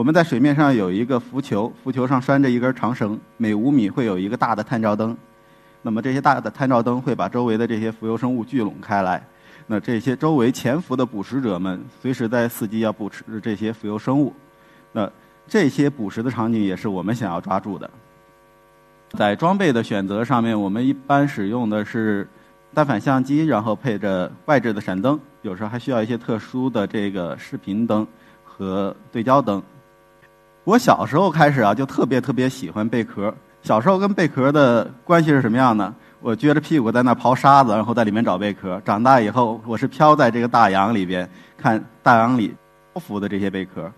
我们在水面上有一个浮球，浮球上拴着一根长绳，每五米会有一个大的探照灯。那么这些大的探照灯会把周围的这些浮游生物聚拢开来。那这些周围潜伏的捕食者们，随时在伺机要捕食这些浮游生物。那这些捕食的场景也是我们想要抓住的。在装备的选择上面，我们一般使用的是单反相机，然后配着外置的闪灯，有时候还需要一些特殊的这个视频灯和对焦灯。我小时候开始啊，就特别特别喜欢贝壳。小时候跟贝壳的关系是什么样呢？我撅着屁股在那刨沙子，然后在里面找贝壳。长大以后，我是漂在这个大洋里边，看大洋里漂浮的这些贝壳。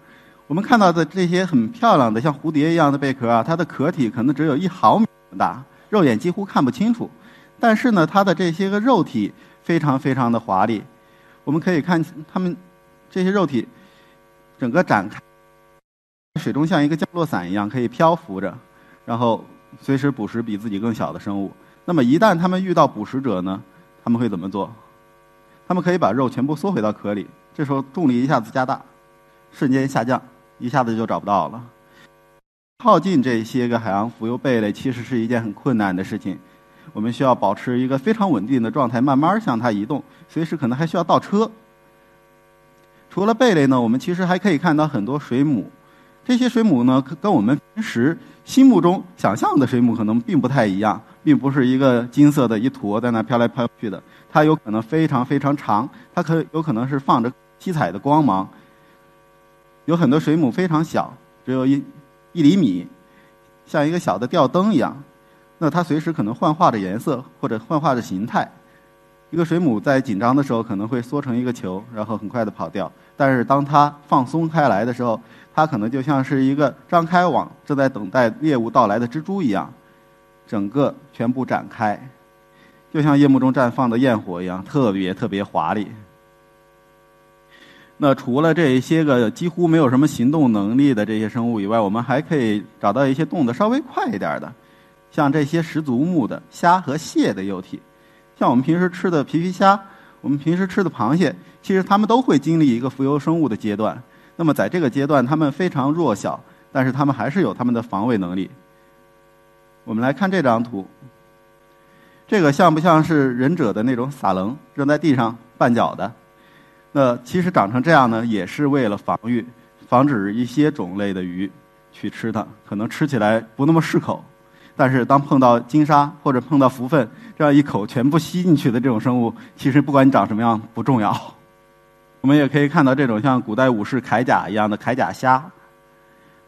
我们看到的这些很漂亮的像蝴蝶一样的贝壳啊，它的壳体可能只有一毫米大，肉眼几乎看不清楚。但是呢，它的这些个肉体非常非常的华丽。我们可以看它们这些肉体整个展开。水中像一个降落伞一样可以漂浮着，然后随时捕食比自己更小的生物。那么一旦它们遇到捕食者呢？他们会怎么做？他们可以把肉全部缩回到壳里，这时候重力一下子加大，瞬间下降，一下子就找不到了。靠近这些个海洋浮游贝类其实是一件很困难的事情，我们需要保持一个非常稳定的状态，慢慢向它移动，随时可能还需要倒车。除了贝类呢，我们其实还可以看到很多水母。这些水母呢，跟我们平时心目中想象的水母可能并不太一样，并不是一个金色的一坨在那飘来飘去的。它有可能非常非常长，它可有可能是放着七彩的光芒。有很多水母非常小，只有一一厘米，像一个小的吊灯一样。那它随时可能幻化着颜色或者幻化着形态。一个水母在紧张的时候可能会缩成一个球，然后很快的跑掉。但是当它放松开来的时候，它可能就像是一个张开网，正在等待猎物到来的蜘蛛一样，整个全部展开，就像夜幕中绽放的焰火一样，特别特别华丽。那除了这一些个几乎没有什么行动能力的这些生物以外，我们还可以找到一些动得稍微快一点的，像这些食足目的虾和蟹的幼体，像我们平时吃的皮皮虾，我们平时吃的螃蟹，其实它们都会经历一个浮游生物的阶段。那么在这个阶段，它们非常弱小，但是它们还是有它们的防卫能力。我们来看这张图，这个像不像是忍者的那种撒棱扔在地上绊脚的？那其实长成这样呢，也是为了防御，防止一些种类的鱼去吃它，可能吃起来不那么适口。但是当碰到金沙或者碰到蝠粪，这样一口全部吸进去的这种生物，其实不管你长什么样不重要。我们也可以看到这种像古代武士铠甲一样的铠甲虾，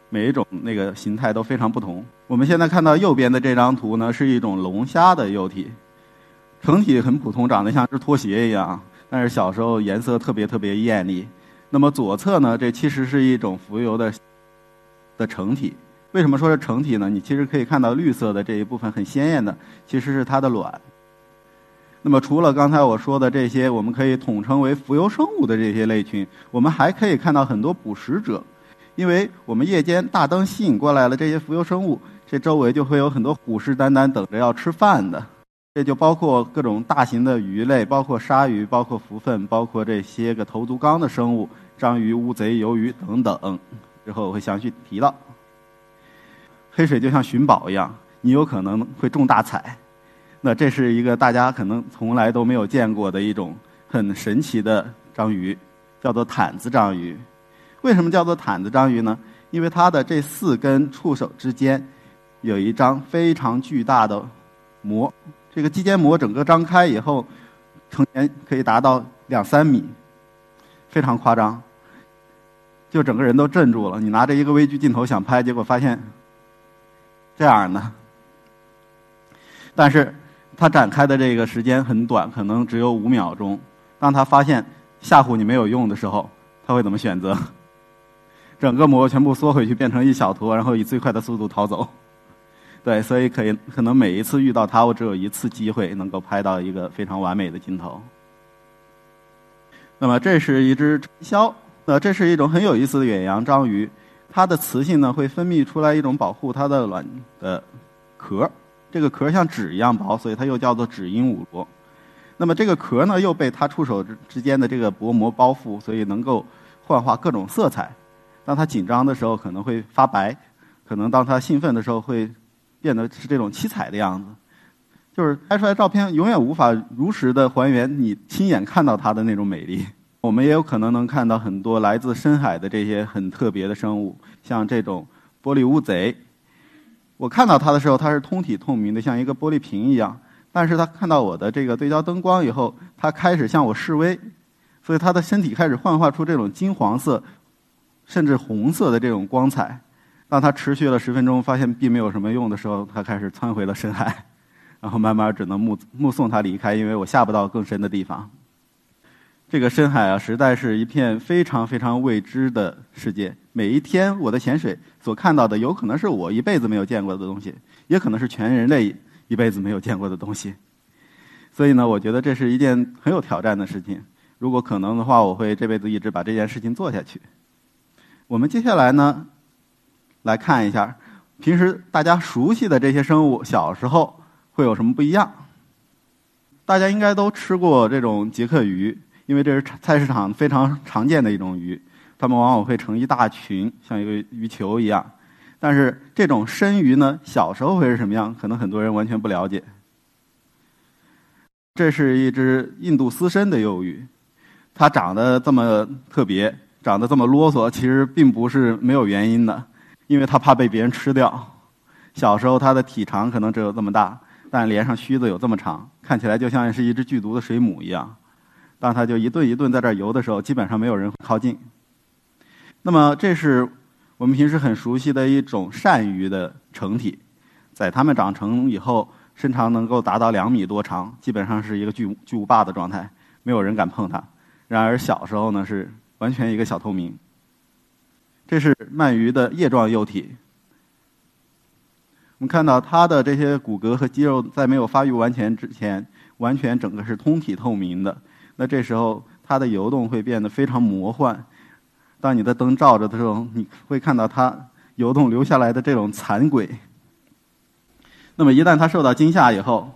每一种那个形态都非常不同。我们现在看到右边的这张图呢，是一种龙虾的幼体，成体很普通，长得像只拖鞋一样，但是小时候颜色特别特别艳丽。那么左侧呢，这其实是一种浮游的的成体。为什么说是成体呢？你其实可以看到绿色的这一部分很鲜艳的，其实是它的卵。那么，除了刚才我说的这些，我们可以统称为浮游生物的这些类群，我们还可以看到很多捕食者，因为我们夜间大灯吸引过来了这些浮游生物，这周围就会有很多虎视眈眈等着要吃饭的。这就包括各种大型的鱼类，包括鲨鱼，包括蝠粪，包括这些个头足纲的生物，章鱼、乌贼、鱿鱼等等。之后我会详细提到。黑水就像寻宝一样，你有可能会中大彩。那这是一个大家可能从来都没有见过的一种很神奇的章鱼，叫做毯子章鱼。为什么叫做毯子章鱼呢？因为它的这四根触手之间有一张非常巨大的膜，这个肌间膜整个张开以后，成年可以达到两三米，非常夸张，就整个人都镇住了。你拿着一个微距镜头想拍，结果发现这样的，但是。它展开的这个时间很短，可能只有五秒钟。当它发现吓唬你没有用的时候，它会怎么选择？整个膜全部缩回去，变成一小坨，然后以最快的速度逃走。对，所以可以可能每一次遇到它，我只有一次机会能够拍到一个非常完美的镜头。那么这是一只传销，呃，这是一种很有意思的远洋章鱼，它的雌性呢会分泌出来一种保护它的卵的壳，这个壳像纸一样薄，所以它又叫做纸鹦鹉螺。那么这个壳呢又被它触手之之间的这个薄膜包覆，所以能够幻化各种色彩。当它紧张的时候可能会发白，可能当它兴奋的时候会变得是这种七彩的样子。就是拍出来照片永远无法如实的还原你亲眼看到它的那种美丽。我们也有可能能看到很多来自深海的这些很特别的生物，像这种玻璃乌贼。我看到它的时候，它是通体透明的，像一个玻璃瓶一样。但是它看到我的这个对焦灯光以后，它开始向我示威，所以它的身体开始幻化出这种金黄色，甚至红色的这种光彩。当它持续了十分钟，发现并没有什么用的时候，它开始窜回了深海。然后慢慢只能目目送它离开，因为我下不到更深的地方。这个深海啊，实在是一片非常非常未知的世界。每一天我的潜水所看到的，有可能是我一辈子没有见过的东西，也可能是全人类一辈子没有见过的东西。所以呢，我觉得这是一件很有挑战的事情。如果可能的话，我会这辈子一直把这件事情做下去。我们接下来呢，来看一下平时大家熟悉的这些生物，小时候。会有什么不一样？大家应该都吃过这种杰克鱼，因为这是菜市场非常常见的一种鱼。它们往往会成一大群，像一个鱼球一样。但是这种深鱼呢，小时候会是什么样？可能很多人完全不了解。这是一只印度丝参的幼鱼，它长得这么特别，长得这么啰嗦，其实并不是没有原因的，因为它怕被别人吃掉。小时候它的体长可能只有这么大。但连上须子有这么长，看起来就像是一只剧毒的水母一样。当它就一顿一顿在这儿游的时候，基本上没有人靠近。那么，这是我们平时很熟悉的一种鳝鱼的成体，在它们长成以后，身长能够达到两米多长，基本上是一个巨巨无霸的状态，没有人敢碰它。然而小时候呢，是完全一个小透明。这是鳗鱼的叶状幼体。我们看到它的这些骨骼和肌肉在没有发育完全之前，完全整个是通体透明的。那这时候它的游动会变得非常魔幻。当你的灯照着的时候，你会看到它游动留下来的这种残轨。那么一旦它受到惊吓以后，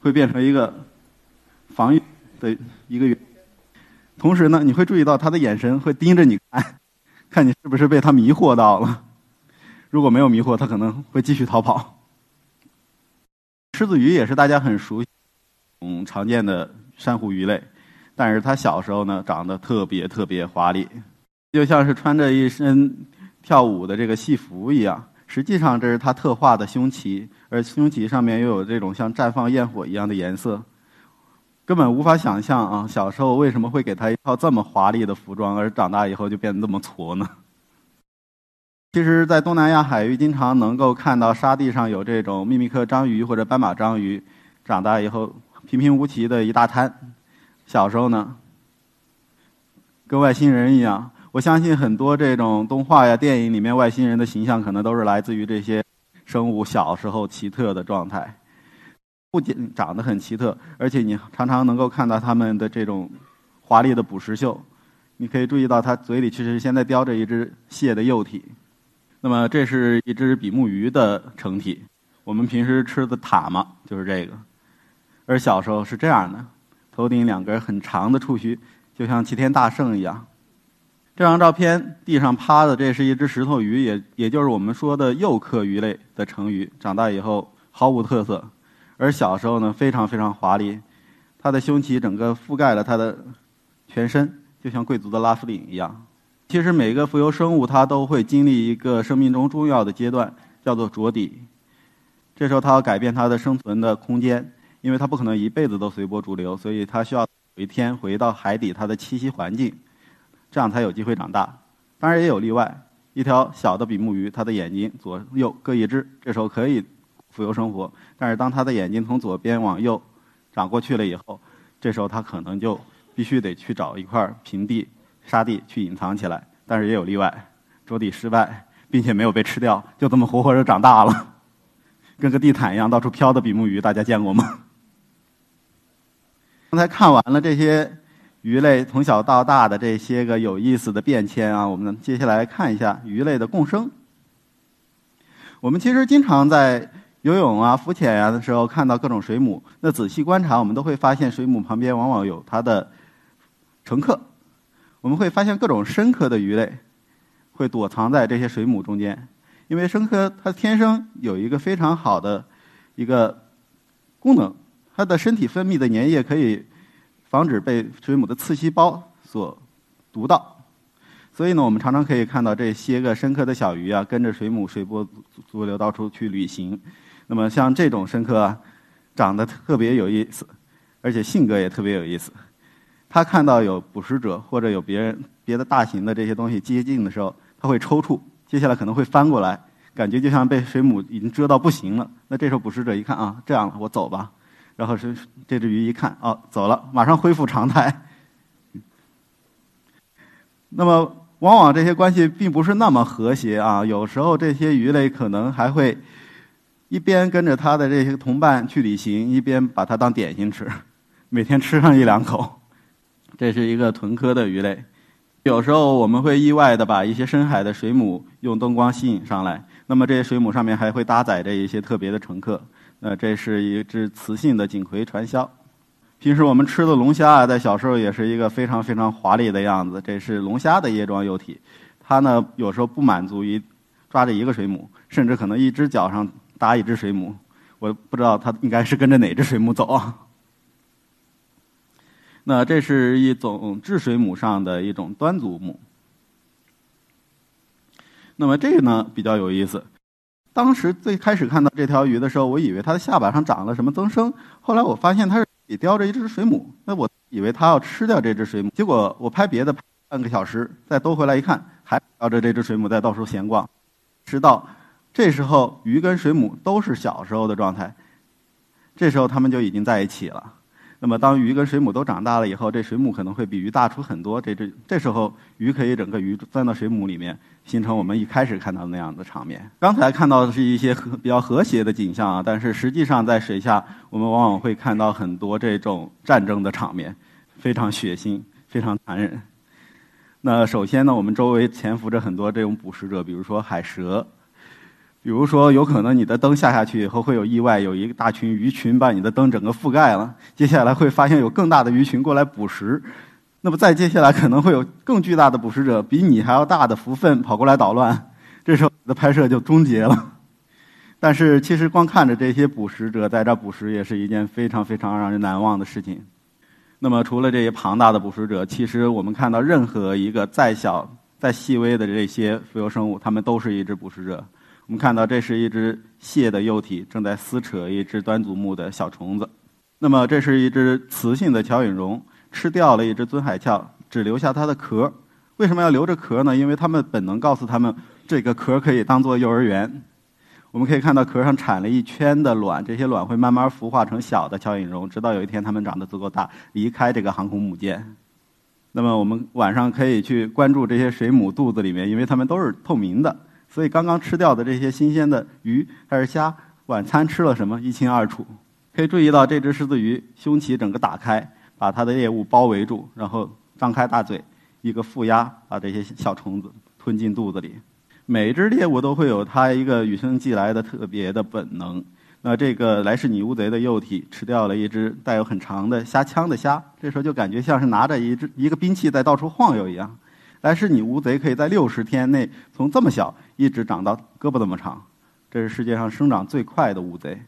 会变成一个防御的一个。同时呢，你会注意到它的眼神会盯着你看，看你是不是被它迷惑到了。如果没有迷惑，它可能会继续逃跑。狮子鱼也是大家很熟、嗯常见的珊瑚鱼类，但是它小时候呢长得特别特别华丽，就像是穿着一身跳舞的这个戏服一样。实际上这是它特化的胸鳍，而胸鳍上面又有这种像绽放焰火一样的颜色，根本无法想象啊！小时候为什么会给它一套这么华丽的服装，而长大以后就变得这么矬呢？其实，在东南亚海域，经常能够看到沙地上有这种秘密克章鱼或者斑马章鱼，长大以后平平无奇的一大滩。小时候呢，跟外星人一样。我相信很多这种动画呀、电影里面外星人的形象，可能都是来自于这些生物小时候奇特的状态。不仅长得很奇特，而且你常常能够看到它们的这种华丽的捕食秀。你可以注意到，它嘴里其实现在叼着一只蟹的幼体。那么这是一只比目鱼的成体，我们平时吃的塔嘛就是这个，而小时候是这样的，头顶两根很长的触须，就像齐天大圣一样。这张照片地上趴的这是一只石头鱼，也也就是我们说的幼科鱼类的成鱼，长大以后毫无特色，而小时候呢非常非常华丽，它的胸鳍整个覆盖了它的全身，就像贵族的拉夫领一样。其实每个浮游生物它都会经历一个生命中重要的阶段，叫做着底。这时候它要改变它的生存的空间，因为它不可能一辈子都随波逐流，所以它需要有一天回到海底它的栖息环境，这样才有机会长大。当然也有例外，一条小的比目鱼，它的眼睛左右各一只，这时候可以浮游生活。但是当它的眼睛从左边往右长过去了以后，这时候它可能就必须得去找一块平地。沙地去隐藏起来，但是也有例外，着底失败，并且没有被吃掉，就这么活活的长大了。跟个地毯一样到处飘的比目鱼，大家见过吗？刚才看完了这些鱼类从小到大的这些个有意思的变迁啊，我们接下来看一下鱼类的共生。我们其实经常在游泳啊、浮潜呀的时候看到各种水母，那仔细观察，我们都会发现水母旁边往往有它的乘客。我们会发现各种深科的鱼类会躲藏在这些水母中间，因为深科它天生有一个非常好的一个功能。它的身体分泌的粘液可以防止被水母的刺细胞所毒到，所以呢，我们常常可以看到这些个深科的小鱼啊，跟着水母随波逐流到处去旅行。那么像这种深科啊，长得特别有意思，而且性格也特别有意思。它看到有捕食者或者有别人别的大型的这些东西接近的时候，它会抽搐，接下来可能会翻过来，感觉就像被水母已经蛰到不行了。那这时候捕食者一看啊，这样了，我走吧。然后是这只鱼一看，哦，走了，马上恢复常态。那么，往往这些关系并不是那么和谐啊。有时候这些鱼类可能还会一边跟着它的这些同伴去旅行，一边把它当点心吃，每天吃上一两口。这是一个豚科的鱼类。有时候我们会意外的把一些深海的水母用灯光吸引上来，那么这些水母上面还会搭载着一些特别的乘客。呃，这是一只雌性的锦葵传销。平时我们吃的龙虾啊，在小时候也是一个非常非常华丽的样子。这是龙虾的叶状幼体，它呢有时候不满足于抓着一个水母，甚至可能一只脚上搭一只水母。我不知道它应该是跟着哪只水母走啊。那这是一种稚水母上的一种端足目。那么这个呢比较有意思。当时最开始看到这条鱼的时候，我以为它的下巴上长了什么增生。后来我发现它是里叼着一只水母，那我以为它要吃掉这只水母。结果我拍别的半个小时，再兜回来一看，还叼着这只水母在到处闲逛。直到这时候，鱼跟水母都是小时候的状态，这时候它们就已经在一起了。那么，当鱼跟水母都长大了以后，这水母可能会比鱼大出很多。这这这时候，鱼可以整个鱼钻到水母里面，形成我们一开始看到的那样的场面。刚才看到的是一些和比较和谐的景象啊，但是实际上在水下，我们往往会看到很多这种战争的场面，非常血腥，非常残忍。那首先呢，我们周围潜伏着很多这种捕食者，比如说海蛇。比如说，有可能你的灯下下去以后会有意外，有一个大群鱼群把你的灯整个覆盖了。接下来会发现有更大的鱼群过来捕食，那么再接下来可能会有更巨大的捕食者，比你还要大的福分跑过来捣乱。这时候你的拍摄就终结了。但是其实光看着这些捕食者在这捕食，也是一件非常非常让人难忘的事情。那么除了这些庞大的捕食者，其实我们看到任何一个再小、再细微的这些浮游生物，它们都是一只捕食者。我们看到，这是一只蟹的幼体正在撕扯一只端足目的小虫子。那么，这是一只雌性的乔引绒吃掉了一只尊海鞘，只留下它的壳。为什么要留着壳呢？因为它们本能告诉它们，这个壳可以当做幼儿园。我们可以看到，壳上产了一圈的卵，这些卵会慢慢孵化成小的乔引绒，直到有一天它们长得足够大，离开这个航空母舰。那么，我们晚上可以去关注这些水母肚子里面，因为它们都是透明的。所以刚刚吃掉的这些新鲜的鱼还是虾，晚餐吃了什么一清二楚。可以注意到这只狮子鱼胸鳍整个打开，把它的猎物包围住，然后张开大嘴，一个负压把这些小虫子吞进肚子里。每一只猎物都会有它一个与生俱来的特别的本能。那这个莱氏拟乌贼的幼体吃掉了一只带有很长的虾枪的虾，这时候就感觉像是拿着一只一个兵器在到处晃悠一样。但是，你乌贼可以在六十天内从这么小一直长到胳膊这么长，这是世界上生长最快的乌贼。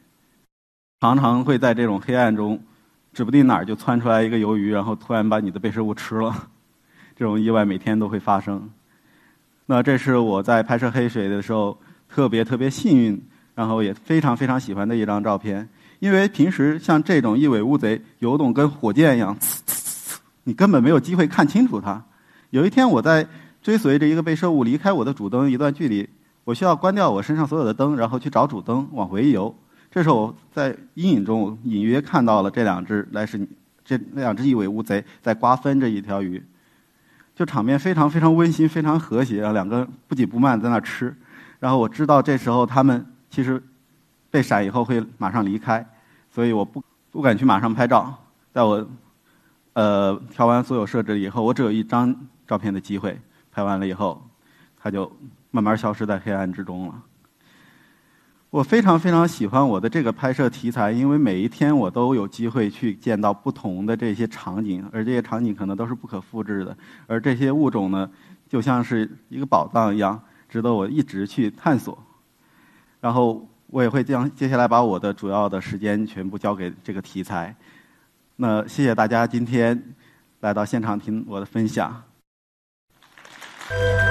常常会在这种黑暗中，指不定哪儿就窜出来一个鱿鱼，然后突然把你的被摄物吃了。这种意外每天都会发生。那这是我在拍摄黑水的时候特别特别幸运，然后也非常非常喜欢的一张照片。因为平时像这种异尾乌贼游动跟火箭一样，你根本没有机会看清楚它。有一天，我在追随着一个被摄物离开我的主灯一段距离，我需要关掉我身上所有的灯，然后去找主灯往回游。这时候，我在阴影中隐约看到了这两只来是这那两只异尾乌贼在瓜分这一条鱼，就场面非常非常温馨，非常和谐啊！两个不紧不慢在那吃。然后我知道这时候他们其实被闪以后会马上离开，所以我不不敢去马上拍照。在我呃调完所有设置以后，我只有一张照片的机会。拍完了以后，它就慢慢消失在黑暗之中了。我非常非常喜欢我的这个拍摄题材，因为每一天我都有机会去见到不同的这些场景，而这些场景可能都是不可复制的。而这些物种呢，就像是一个宝藏一样，值得我一直去探索。然后我也会将接下来把我的主要的时间全部交给这个题材。那谢谢大家今天来到现场听我的分享。Thank you.